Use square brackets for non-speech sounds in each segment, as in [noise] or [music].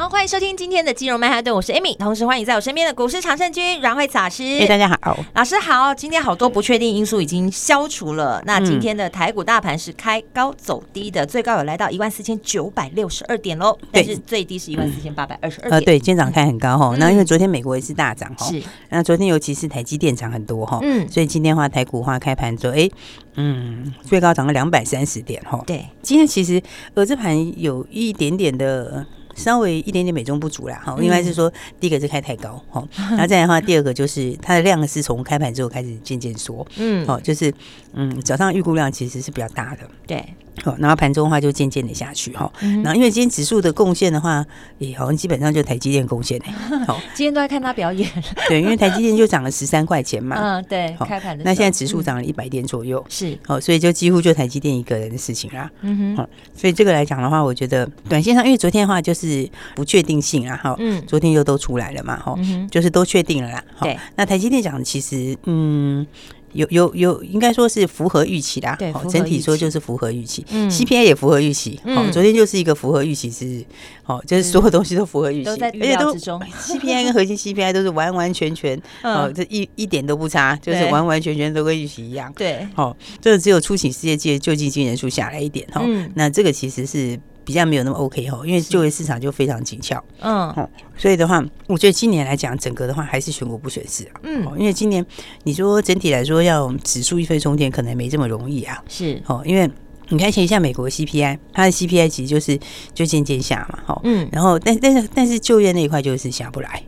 好，欢迎收听今天的金融曼哈顿，我是 Amy，同时欢迎在我身边的股市常胜军阮慧慈老师。哎，大家好，老师好。今天好多不确定因素已经消除了，那今天的台股大盘是开高走低的，最高有来到一万四千九百六十二点喽，但是最低是一万四千八百二十二点。呃，对，今天早上开很高哈，那因为昨天美国也是大涨哈，是，那昨天尤其是台积电涨很多哈，嗯，所以今天的话台股的话开盘之后，哎，嗯，最高涨了两百三十点哈，对，今天其实呃这盘有一点点的。稍微一点点美中不足啦，哈，应该是说第一个是开太高，哈，[laughs] 然后再来的话，第二个就是它的量是从开盘之后开始渐渐缩，嗯，好，就是嗯早上预估量其实是比较大的，对。好，然后盘中的话就渐渐的下去哈，然后因为今天指数的贡献的话，也好像基本上就台积电贡献的。好，[laughs] 今天都在看他表演。对，因为台积电就涨了十三块钱嘛。嗯，对。开盘的。那现在指数涨了一百点左右。是。好，所以就几乎就台积电一个人的事情啦。嗯哼。好，所以这个来讲的话，我觉得短线上，因为昨天的话就是不确定性啊，哈。嗯。昨天又都出来了嘛，哈。就是都确定了啦。对。那台积电讲的其实，嗯。有有有，应该说是符合预期的。对，整体说就是符合预期。嗯，CPI 也符合预期。好，昨天就是一个符合预期是，哦，就是所有东西都符合预期，都在预料之中。[laughs] CPI 跟核心 CPI 都是完完全全，哦，这一一点都不差，就是完完全全都跟预期一样。对，好，这个只有出请失业季救济金人数下来一点哈，那这个其实是。比较没有那么 OK 哈，因为就业市场就非常紧俏，嗯，所以的话，我觉得今年来讲，整个的话还是选股不选市啊，嗯，因为今年你说整体来说要指数一飞冲天，可能没这么容易啊，是。哦，因为你看前一下美国 CPI，它的 CPI 其实就是就渐渐下嘛，哈，嗯，然后但但是但是就业那一块就是下不来，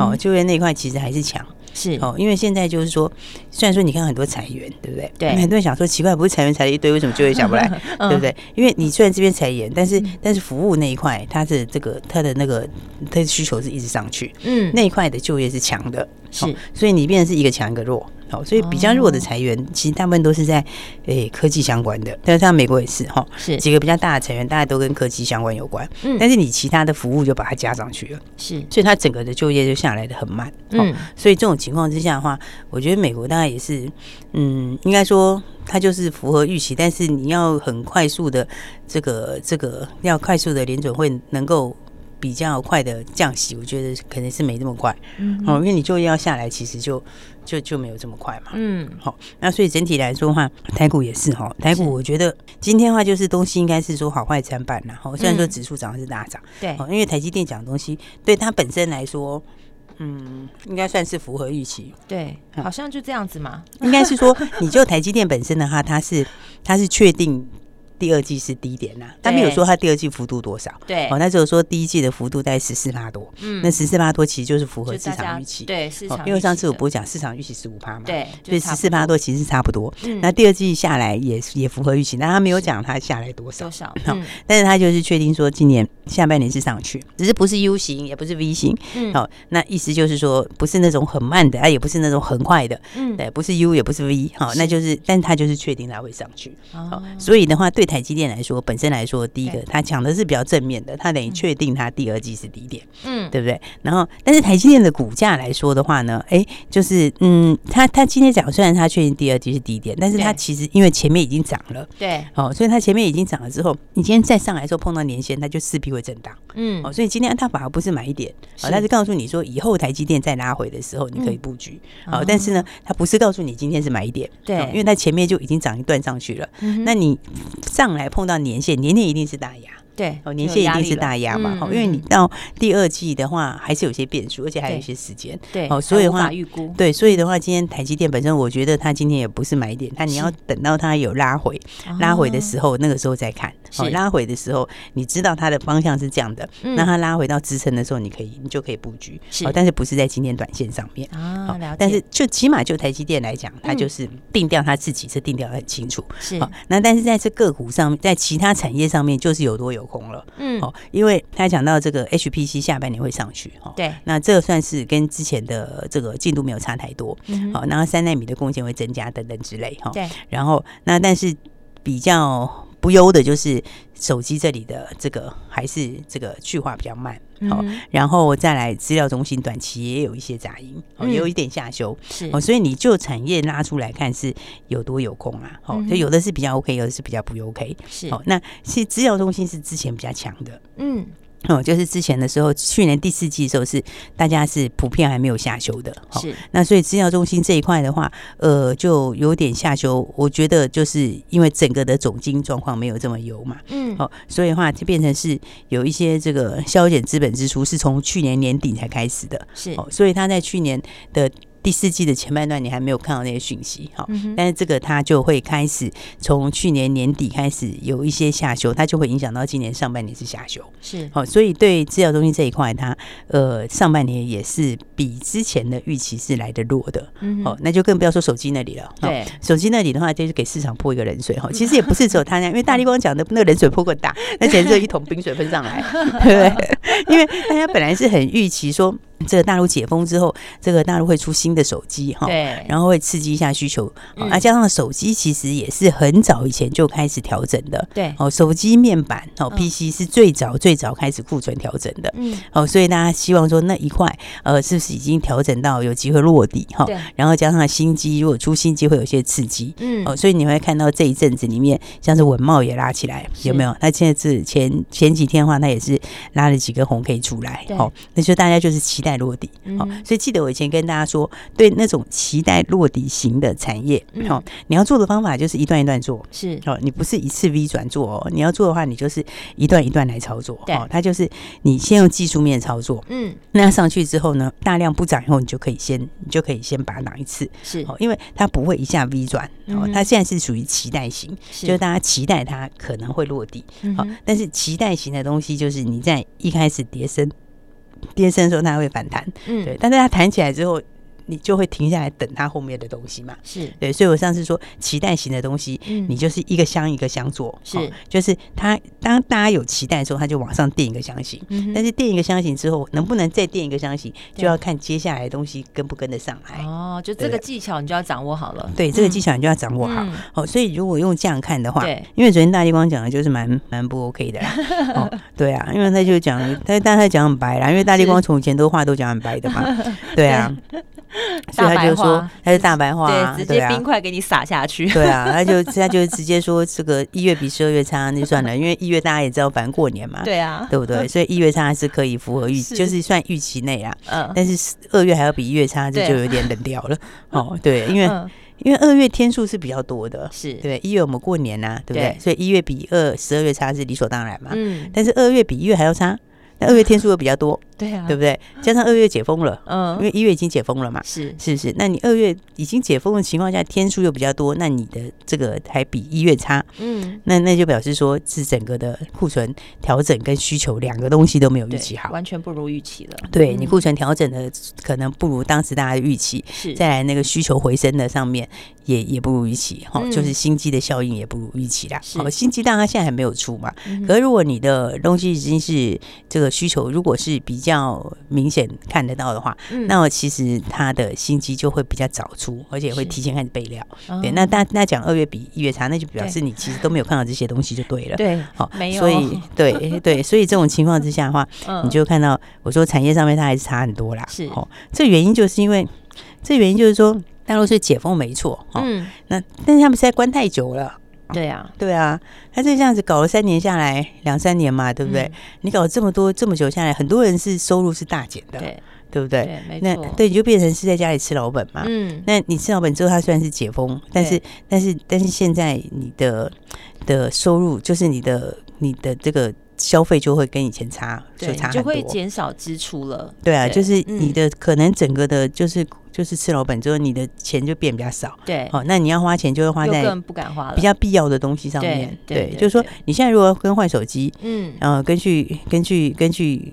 哦，就业那一块其实还是强。是哦，因为现在就是说，虽然说你看很多裁员，对不对？对，很多人想说奇怪，不是裁员裁了一堆，为什么就业下不来？[laughs] 对不对？因为你虽然这边裁员，但是但是服务那一块，它的这个它的那个它的需求是一直上去，嗯，那一块的就业是强的，是，所以你变成是一个强一个弱。好，所以比较弱的裁员，其实大部分都是在诶科技相关的，但是像美国也是哈，是几个比较大的裁员，大家都跟科技相关有关。嗯，但是你其他的服务就把它加上去了，是，所以它整个的就业就下来的很慢。嗯，所以这种情况之下的话，我觉得美国大概也是，嗯，应该说它就是符合预期，但是你要很快速的这个这个要快速的联准会能够。比较快的降息，我觉得可能是没那么快，嗯，哦，因为你就业要下来，其实就就就没有这么快嘛，嗯，好，那所以整体来说的话，台股也是哈，台股我觉得今天的话就是东西应该是说好坏参半然后，虽然说指数涨的是大涨，对，因为台积电讲的东西对它本身来说，嗯，应该算是符合预期，对，好像就这样子嘛，应该是说你就台积电本身的话，它是它是确定。第二季是低点呐，他没有说他第二季幅度多少。对，哦，那只有说第一季的幅度在十四趴多。嗯，那十四趴多其实就是符合市场预期。对，市场。因为上次我不是讲市场预期十五趴嘛。对，所以十四趴多其实是差不多。嗯，那第二季下来也也符合预期，那他没有讲他下来多少。多少？嗯，但是他就是确定说今年下半年是上去，只是不是 U 型，也不是 V 型。嗯，好，那意思就是说不是那种很慢的，啊，也不是那种很快的。嗯，对，不是 U 也不是 V，好，那就是，但是他就是确定他会上去。好，所以的话对。台积电来说，本身来说，第一个它讲的是比较正面的，它等于确定它第二季是低点，嗯，对不对？然后，但是台积电的股价来说的话呢，哎，就是嗯，它它今天讲，虽然它确定第二季是低点，但是它其实因为前面已经涨了，对，哦，所以它前面已经涨了之后，你今天再上来的时候碰到年线，它就势必会震荡，嗯，哦，所以今天它反而不是买一点，哦，它是告诉你说，以后台积电再拉回的时候，你可以布局，好，但是呢，它不是告诉你今天是买一点，对，因为它前面就已经涨一段上去了，那你。上来碰到年限，年线一定是大压。对，哦，年限一定是大压嘛，哦，因为你到第二季的话，还是有些变数，而且还有一些时间，对，哦，所以的话，预估，对，所以的话，今天台积电本身，我觉得它今天也不是买点，它你要等到它有拉回，拉回的时候，那个时候再看，哦，拉回的时候，你知道它的方向是这样的，那它拉回到支撑的时候，你可以，你就可以布局，好，但是不是在今天短线上面啊？但是就起码就台积电来讲，它就是定调它自己是定调很清楚，是，好，那但是在这个股上，在其他产业上面，就是有多有。空了。嗯，哦，因为他讲到这个 HPC 下半年会上去，哦，对，那这个算是跟之前的这个进度没有差太多。嗯，好，然后三纳米的贡献会增加等等之类，哈，对，然后那但是比较。不优的就是手机这里的这个还是这个去化比较慢，好、嗯，然后再来资料中心短期也有一些杂音，哦，也有一点下修，是。哦，所以你就产业拉出来看是有多有空啊，好，就有的是比较 OK，有的是比较不 OK，是。哦，那其实资料中心是之前比较强的，嗯。哦，就是之前的时候，去年第四季的时候是大家是普遍还没有下修的，是。那所以资料中心这一块的话，呃，就有点下修。我觉得就是因为整个的总经状况没有这么优嘛，嗯，好，所以的话就变成是有一些这个削减资本支出是从去年年底才开始的，是。哦，所以他在去年的。第四季的前半段，你还没有看到那些讯息，哈，但是这个它就会开始从去年年底开始有一些下修，它就会影响到今年上半年是下修，是，好，所以对资料中心这一块，它呃上半年也是比之前的预期是来的弱的，嗯，好，那就更不要说手机那里了，对，手机那里的话就是给市场泼一个冷水，哈，[laughs] 其实也不是只有他那样，因为大力光讲的那个冷水泼过大，那简直就一桶冰水喷上来，对 [laughs] 不对？因为大家本来是很预期说。这个大陆解封之后，这个大陆会出新的手机哈，对，然后会刺激一下需求，嗯、啊，加上手机其实也是很早以前就开始调整的，对，哦，手机面板哦，PC 是最早最早开始库存调整的，嗯，哦，所以大家希望说那一块呃是不是已经调整到有机会落地哈？对，然后加上新机，如果出新机会有些刺激，嗯，哦，所以你会看到这一阵子里面像是文茂也拉起来，有没有？那现在是前前几天的话，它也是拉了几个红 K 出来，哦，那就大家就是期待。待落地，好，所以记得我以前跟大家说，对那种期待落地型的产业，好，你要做的方法就是一段一段做，是。哦，你不是一次 V 转做哦，你要做的话，你就是一段一段来操作，哦，它就是你先用技术面操作，嗯，那上去之后呢，大量不涨以后，你就可以先，你就可以先把它挡一次，是。哦，因为它不会一下 V 转，哦，它现在是属于期待型，就是大家期待它可能会落地，好，但是期待型的东西就是你在一开始跌深。跌升的时候，它会反弹，嗯，对，但是它弹起来之后。你就会停下来等它后面的东西嘛？是对，所以我上次说期待型的东西，嗯，你就是一个箱一个箱做，是，就是它当大家有期待的时候，它就往上垫一个箱型，但是垫一个箱型之后，能不能再垫一个箱型，就要看接下来的东西跟不跟得上来。哦，就这个技巧你就要掌握好了。对，这个技巧你就要掌握好。哦，所以如果用这样看的话，对，因为昨天大立光讲的就是蛮蛮不 OK 的。[laughs] 哦，对啊，因为他就讲，他但他讲很白啦，因为大立光从前都话都讲很白的嘛。[laughs] 对啊。[laughs] 所以他就说他是大白话，对，直接冰块给你撒下去。对啊，他就他就直接说这个一月比十二月差，那就算了，因为一月大家也知道，反正过年嘛，对啊，对不对？所以一月差是可以符合预，就是算预期内啊。嗯，但是二月还要比一月差，这就有点冷掉了。哦，对，因为因为二月天数是比较多的，是对，一月我们过年呐，对不对？所以一月比二十二月差是理所当然嘛。嗯，但是二月比一月还要差，那二月天数又比较多。对啊，对不对？加上二月解封了，嗯，因为一月已经解封了嘛，是是不是？那你二月已经解封的情况下，天数又比较多，那你的这个还比一月差，嗯，那那就表示说是整个的库存调整跟需求两个东西都没有预期好，完全不如预期了。对，你库存调整的可能不如当时大家的预期，是再来那个需求回升的上面也也不如预期，哈，就是新机的效应也不如预期啦。好，新机当然现在还没有出嘛，可是如果你的东西已经是这个需求，如果是比较明显看得到的话，嗯、那么其实它的新机就会比较早出，而且会提前开始备料。对，那大那讲二月比一月差，那就表示你其实都没有看到这些东西就对了。对，好，没有。所以对 [laughs] 对，所以这种情况之下的话，嗯、你就看到我说产业上面它还是差很多啦。是哦，这原因就是因为这原因就是说大陆是解封没错，嗯，那但是他们实在关太久了。对啊，对啊，他就这样子搞了三年下来，两三年嘛，对不对？你搞了这么多这么久下来，很多人是收入是大减的，对，对不对？那对，你就变成是在家里吃老本嘛。嗯，那你吃老本之后，他虽然是解封，但是但是但是现在你的的收入，就是你的你的这个消费就会跟以前差，就差就会减少支出了。对啊，就是你的可能整个的，就是。就是吃老本之后，你的钱就变比较少。对，哦，那你要花钱就会花在不敢花了比较必要的东西上面。对，就是说你现在如果更换手机，嗯，然后根据根据根据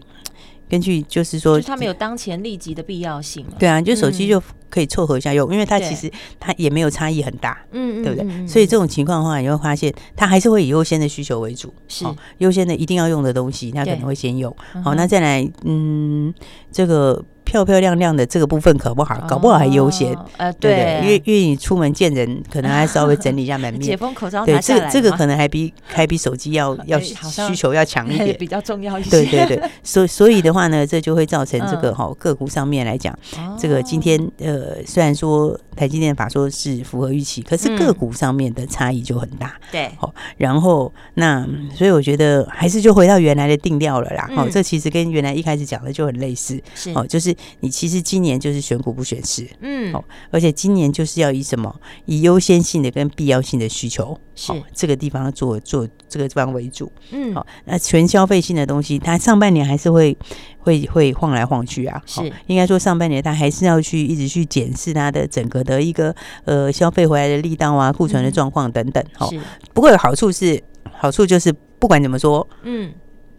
根据就是说，就他没有当前立即的必要性。对啊，就手机就可以凑合一下用，嗯、因为它其实它也没有差异很大，嗯，对不对？嗯、所以这种情况的话，你会发现它还是会以优先的需求为主，是优先的一定要用的东西，它可能会先用。好，那再来，嗯，这个。漂漂亮亮的这个部分可不好，搞不好还优先，呃，对，因为因为你出门见人，可能还稍微整理一下门面。[laughs] 解封口罩，对，这个这个可能还比还比手机要要需求要强一点，[laughs] 比较重要一些。对对对，所 [laughs] 所以的话呢，这就会造成这个哈个股上面来讲，这个今天呃虽然说台积电法说是符合预期，可是个股上面的差异就很大。对，好，然后那所以我觉得还是就回到原来的定调了啦。好，这其实跟原来一开始讲的就很类似，是哦，就是。你其实今年就是选股不选市，嗯，好，而且今年就是要以什么？以优先性的跟必要性的需求，是。这个地方做做这个地方为主，嗯，好，那全消费性的东西，它上半年还是会会会晃来晃去啊，是。应该说上半年它还是要去一直去检视它的整个的一个呃消费回来的力道啊，库存的状况等等，好，不过有好处是好处就是不管怎么说，嗯。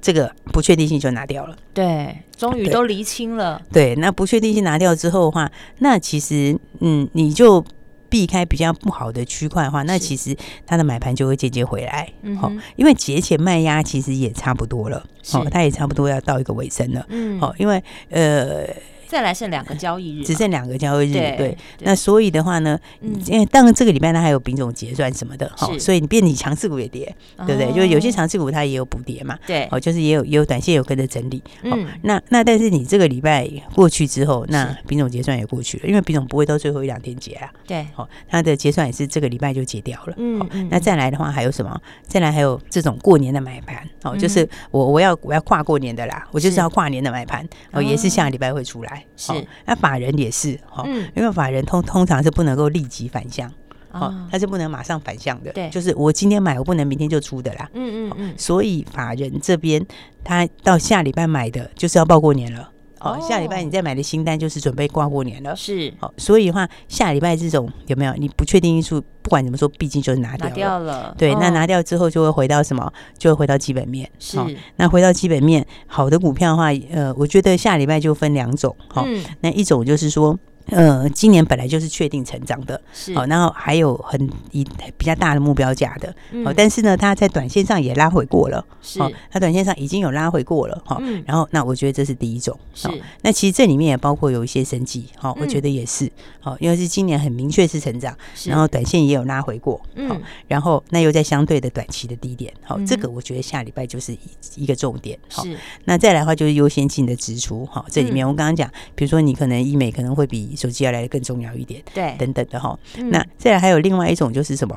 这个不确定性就拿掉了，对，终于都厘清了。对，那不确定性拿掉之后的话，那其实嗯，你就避开比较不好的区块的话，那其实它的买盘就会渐渐回来。好，因为节前卖压其实也差不多了，好，它也差不多要到一个尾声了。嗯，好，因为呃。再来剩两个交易日，只剩两个交易日，对。那所以的话呢，因为当然这个礼拜呢还有品种结算什么的，哈，所以你变你强势股也跌，对不对？就是有些强势股它也有补跌嘛，对。哦，就是也有也有短线有跟着整理，嗯。那那但是你这个礼拜过去之后，那品种结算也过去了，因为品种不会到最后一两天结啊，对。好，它的结算也是这个礼拜就结掉了，嗯。那再来的话还有什么？再来还有这种过年的买盘，哦，就是我我要我要跨过年的啦，我就是要跨年的买盘，哦，也是下个礼拜会出来。是，那法人也是哈，因为法人通通常是不能够立即反向，哦，他是不能马上反向的，对，就是我今天买，我不能明天就出的啦，嗯嗯嗯，所以法人这边他到下礼拜买的，就是要报过年了。好，下礼拜你再买的新单就是准备挂过年了。是，好，所以的话，下礼拜这种有没有？你不确定因素，不管怎么说，毕竟就是拿掉了。拿掉了。对，那拿掉之后就会回到什么？就会回到基本面。是。那回到基本面，好的股票的话，呃，我觉得下礼拜就分两种。好，那一种就是说。呃，今年本来就是确定成长的，是。好，然后还有很一比较大的目标价的，好，但是呢，它在短线上也拉回过了，是，它短线上已经有拉回过了，哈，然后那我觉得这是第一种，是，那其实这里面也包括有一些生机，哈，我觉得也是，好，因为是今年很明确是成长，然后短线也有拉回过，嗯，然后那又在相对的短期的低点，好，这个我觉得下礼拜就是一个重点，是，那再来的话就是优先性的支出，哈，这里面我刚刚讲，比如说你可能医美可能会比手机要来的更重要一点，对，等等的哈。那再来还有另外一种就是什么？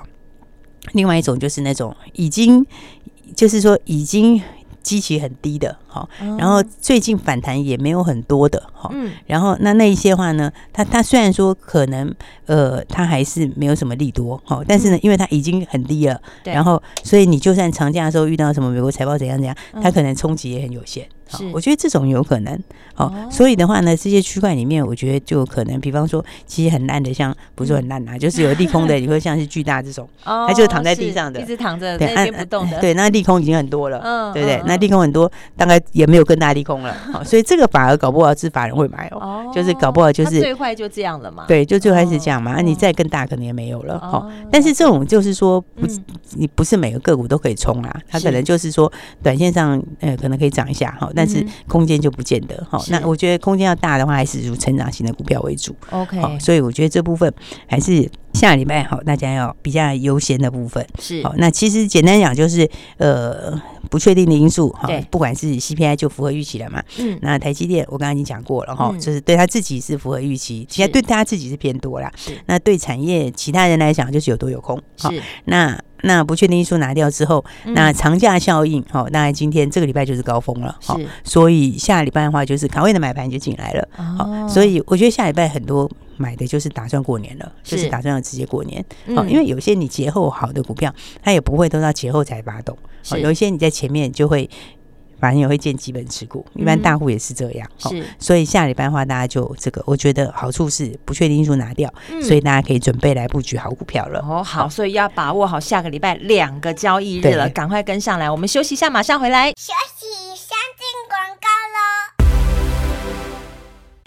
另外一种就是那种已经，就是说已经。基期很低的，好，然后最近反弹也没有很多的，好，然后那那一些话呢，它它虽然说可能呃，它还是没有什么利多，哈，但是呢，因为它已经很低了，然后所以你就算长假的时候遇到什么美国财报怎样怎样，它可能冲击也很有限，是，我觉得这种有可能，好，所以的话呢，这些区块里面，我觉得就可能，比方说其实很烂的，像不是很烂啊，就是有利空的，你会像是巨大这种，[laughs] 它就躺在地上的，一直躺着，对，那不动的，对，那利空已经很多了，嗯，对不对？那利空很多，大概也没有更大利空了，好，[laughs] 所以这个反而搞不好是法人会买哦，就是搞不好就是最坏就这样了嘛，对，就最坏是这样嘛，那你再更大可能也没有了，好，但是这种就是说不，你不是每个个股都可以冲啊，它可能就是说短线上呃可能可以涨一下哈，但是空间就不见得哈，那我觉得空间要大的话，还是如成长型的股票为主，OK，所以我觉得这部分还是。下礼拜好，大家要比较优先的部分是好。那其实简单讲就是，呃，不确定的因素哈，不管是 CPI 就符合预期了嘛。嗯。那台积电我刚刚已经讲过了哈，嗯、就是对他自己是符合预期，其实对他自己是偏多啦。是。那对产业其他人来讲就是有多有空。是。那那不确定因素拿掉之后，嗯、那长假效应好，那今天这个礼拜就是高峰了。好是。所以下礼拜的话就是卡位的买盘就进来了。好、哦。所以我觉得下礼拜很多。买的就是打算过年了，是就是打算要直接过年。好，因为有些你节后好的股票，它也不会都到节后才发动。好，有一些你在前面就会，反正也会见基本持股，一般大户也是这样。是，所以下礼拜的话，大家就这个，我觉得好处是不确定因素拿掉，所以大家可以准备来布局好股票了。哦，好，所以要把握好下个礼拜两个交易日了，赶快跟上来。我们休息一下，马上回来。休息，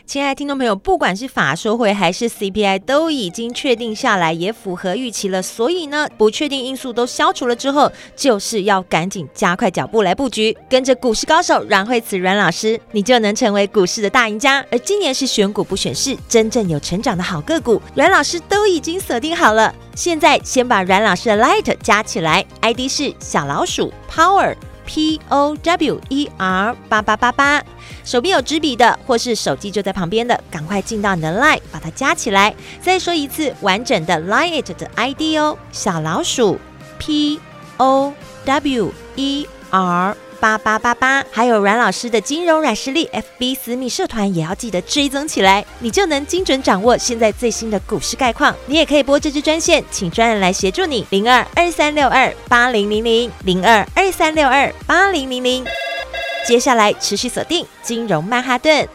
亲爱的听众朋友，不管是法说会还是 CPI 都已经确定下来，也符合预期了。所以呢，不确定因素都消除了之后，就是要赶紧加快脚步来布局，跟着股市高手阮慧慈阮老师，你就能成为股市的大赢家。而今年是选股不选市，真正有成长的好个股，阮老师都已经锁定好了。现在先把阮老师的 Light 加起来，ID 是小老鼠 Power。P O W E R 八八八八，手边有纸笔的，或是手机就在旁边的，赶快进到你的 Line，把它加起来。再说一次完整的 Line it 的 ID 哦，小老鼠 P O W E R。八八八八，还有阮老师的金融软实力 FB 私密社团也要记得追踪起来，你就能精准掌握现在最新的股市概况。你也可以拨这支专线，请专人来协助你，零二二三六二八零零零零二二三六二八零零零。接下来持续锁定金融曼哈顿。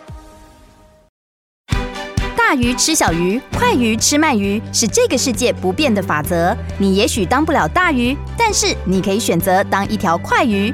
大鱼吃小鱼，快鱼吃慢鱼，是这个世界不变的法则。你也许当不了大鱼，但是你可以选择当一条快鱼。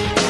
奇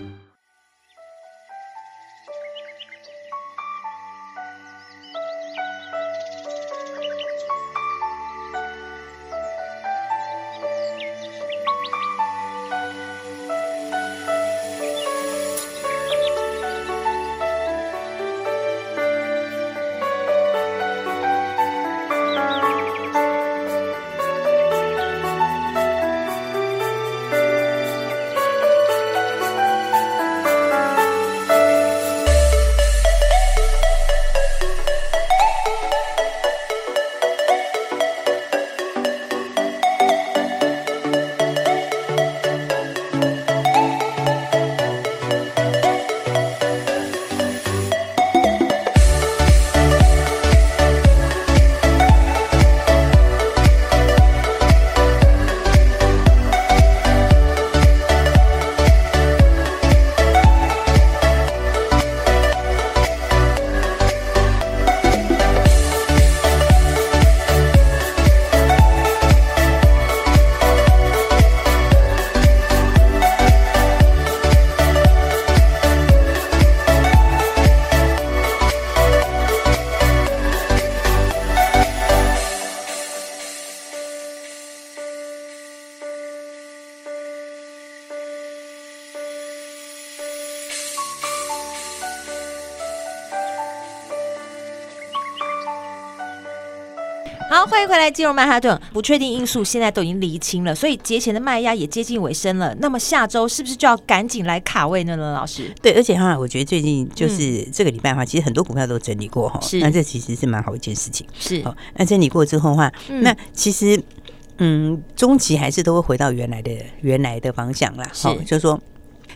来，进入曼哈顿。不确定因素现在都已经厘清了，所以节前的卖压也接近尾声了。那么下周是不是就要赶紧来卡位呢？呢，老师？对，而且哈，我觉得最近就是这个礼拜的话，其实很多股票都整理过哈，那这其实是蛮好一件事情。是，好，那整理过之后的话，那其实嗯，中期还是都会回到原来的原来的方向啦。好，就是说。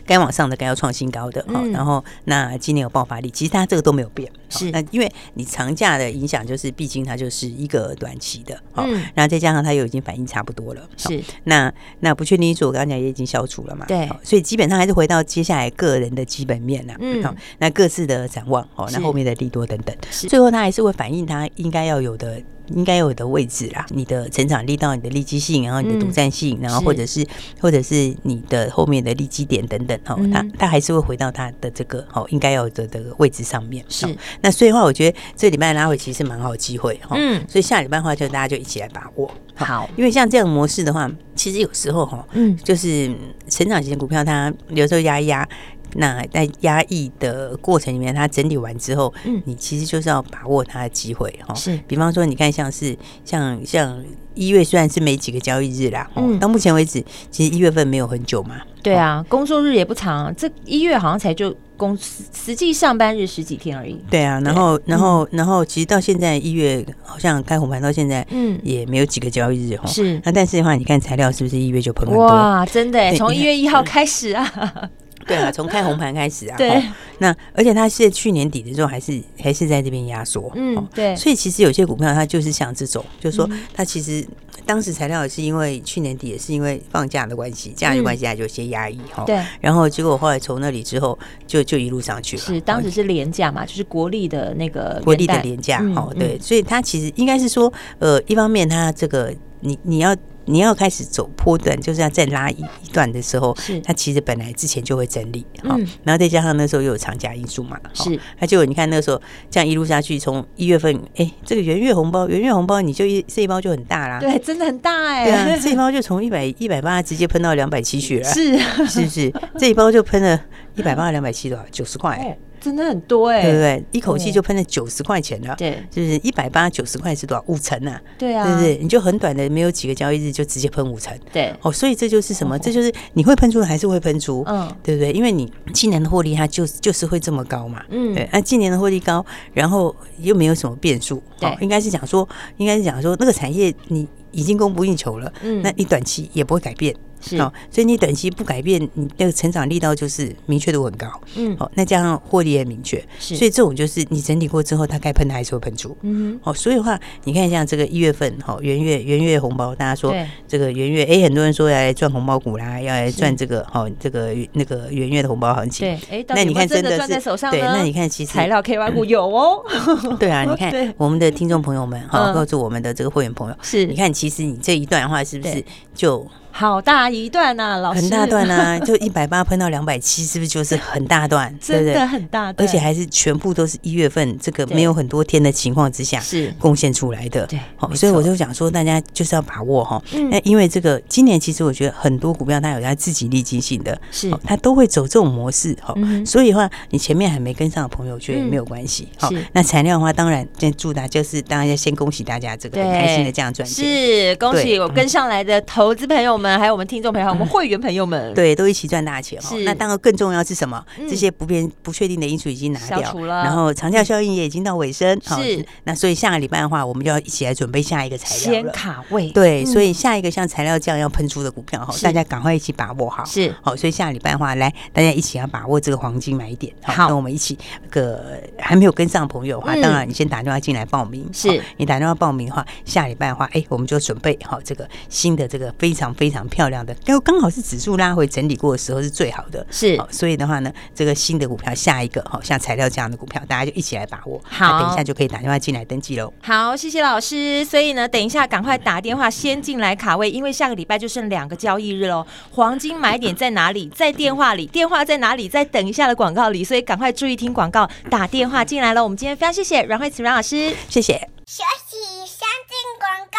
该往上的，该要创新高的哈，然后那今年有爆发力，其实它这个都没有变，是。那因为你长假的影响，就是毕竟它就是一个短期的，嗯，然后再加上它又已经反应差不多了，是。那那不确定因素我刚才讲也已经消除了嘛，对，所以基本上还是回到接下来个人的基本面了，嗯，好，那各自的展望哦，那后面的利多等等，最后它还是会反映它应该要有的。应该有的位置啦，你的成长力到你的利基性，然后你的独占性，嗯、然后或者是，或者是你的后面的利基点等等，哈、嗯，它它还是会回到它的这个哦应该有的这个位置上面。是，那所以的话，我觉得这礼拜拉回其实蛮好的机会哈。嗯，所以下礼拜的话，就大家就一起来把握。好，因为像这样模式的话，其实有时候哈，嗯，就是成长型的股票，它有时候压一压。那在压抑的过程里面，它整理完之后，嗯，你其实就是要把握它的机会哈。是，比方说，你看像是像像一月虽然是没几个交易日啦，嗯，到目前为止，其实一月份没有很久嘛。对啊，工作日也不长，这一月好像才就公司实际上班日十几天而已。对啊，然后然后然后，其实到现在一月好像开红盘到现在，嗯，也没有几个交易日哈。是，那但是的话，你看材料是不是一月就喷很多？哇，真的，从一月一号 [laughs] 开始啊。对啊，从开红盘开始啊，[laughs] 对，那而且它是去年底的时候还是还是在这边压缩，嗯，对，所以其实有些股票它就是像这种，就是说它其实当时材料也是因为去年底也是因为放假的关系，假日关系它就有些压抑哈，对，然后结果后来从那里之后就就一路上去了，是当时是廉价嘛，就是国力的那个国力的廉价，哦，对，所以它其实应该是说，呃，一方面它这个你你要。你要开始走坡段，就是要再拉一一段的时候，是。它其实本来之前就会整理，好、嗯，然后再加上那时候又有长假因素嘛，是，那就你看那时候这样一路下去，从一月份，哎、欸，这个元月红包，元月红包你就一这一包就很大啦，对，真的很大哎、欸，对啊，这一包就从一百一百八直接喷到两百七去了，是，是不是？这一包就喷了一百八两百七多少？九十块。真的很多哎、欸，对不对？一口气就喷了九十块钱了，对，就是一百八九十块是多少？五成啊，对啊，对不对？你就很短的没有几个交易日就直接喷五成，对，哦，所以这就是什么？这就是你会喷出还是会喷出，嗯，对不对？因为你今年的获利它就就是会这么高嘛，嗯，对，那今年的获利高，然后又没有什么变数，对，应该是讲说，应该是讲说那个产业你已经供不应求了，嗯，那你短期也不会改变。好，所以你短期不改变，你那个成长力道就是明确度很高。嗯，好，那加上获利也明确，是，所以这种就是你整理过之后，它该喷的还是会喷出。嗯，好，所以的话，你看像这个一月份，哈，元月元月红包，大家说这个元月，哎，很多人说要来赚红包股啦，要来赚这个，哈，这个那个元月的红包行情。对，哎，那你看真的赚在手上，对，那你看其实材料 KY 股有哦。[laughs] 对啊，你看 [laughs] 我们的听众朋友们，哈，告诉我们的这个会员朋友，是，你看其实你这一段的话，是不是就？好大一段呐，老师，很大段啊，[laughs] 就一百八喷到两百七，是不是就是很大段？[laughs] 真的很大段，而且还是全部都是一月份这个没有很多天的情况之下是贡献出来的。对，好，所以我就想说，大家就是要把握哈。那因为这个今年其实我觉得很多股票它有它自己利基性的，是它都会走这种模式哈。所以的话，你前面还没跟上的朋友，觉得没有关系。好，那材料的话，当然先祝大家就是当然要先恭喜大家这个很开心的这样赚钱，是恭喜我跟上来的投资朋友们。还有我们听众朋友，我们会员朋友们，对，都一起赚大钱哈。那当然更重要是什么？这些不变、不确定的因素已经拿掉了，然后长假效应也已经到尾声。是，那所以下个礼拜的话，我们就要一起来准备下一个材料先卡位，对，所以下一个像材料这样要喷出的股票哈，大家赶快一起把握好。是，好，所以下个礼拜的话，来大家一起要把握这个黄金买点。好，那我们一起，个还没有跟上朋友的话，当然你先打电话进来报名。是，你打电话报名的话，下礼拜的话，哎，我们就准备好这个新的这个非常非常。非常漂亮的，因为刚好是指数拉回整理过的时候是最好的，是，所以的话呢，这个新的股票下一个，好像材料这样的股票，大家就一起来把握。好，等一下就可以打电话进来登记喽。好，谢谢老师。所以呢，等一下赶快打电话先进来卡位，因为下个礼拜就剩两个交易日喽。黄金买点在哪里？在电话里，电话在哪里？在等一下的广告里，所以赶快注意听广告，打电话进来了。我们今天非常谢谢阮慧慈阮老师，谢谢。休息，先进广告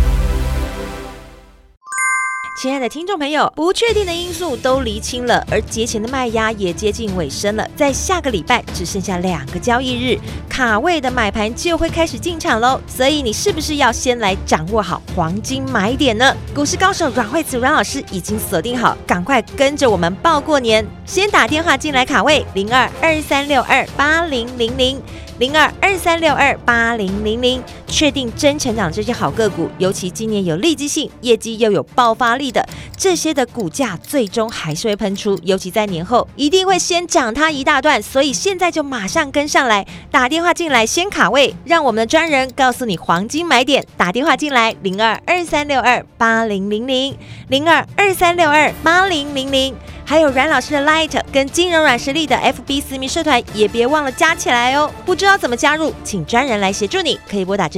喽。亲爱的听众朋友，不确定的因素都厘清了，而节前的卖压也接近尾声了。在下个礼拜只剩下两个交易日，卡位的买盘就会开始进场喽。所以你是不是要先来掌握好黄金买点呢？股市高手阮慧慈阮老师已经锁定好，赶快跟着我们报过年。先打电话进来卡位零二二三六二八零零零。零二二三六二八零零零，确定真成长这些好个股，尤其今年有利基性、业绩又有爆发力的这些的股价，最终还是会喷出，尤其在年后一定会先涨它一大段，所以现在就马上跟上来，打电话进来先卡位，让我们的专人告诉你黄金买点，打电话进来零二二三六二八零零零零二二三六二八零零零。还有阮老师的 Light 跟金融软实力的 FB 私密社团也别忘了加起来哦。不知道怎么加入，请专人来协助你，可以拨打这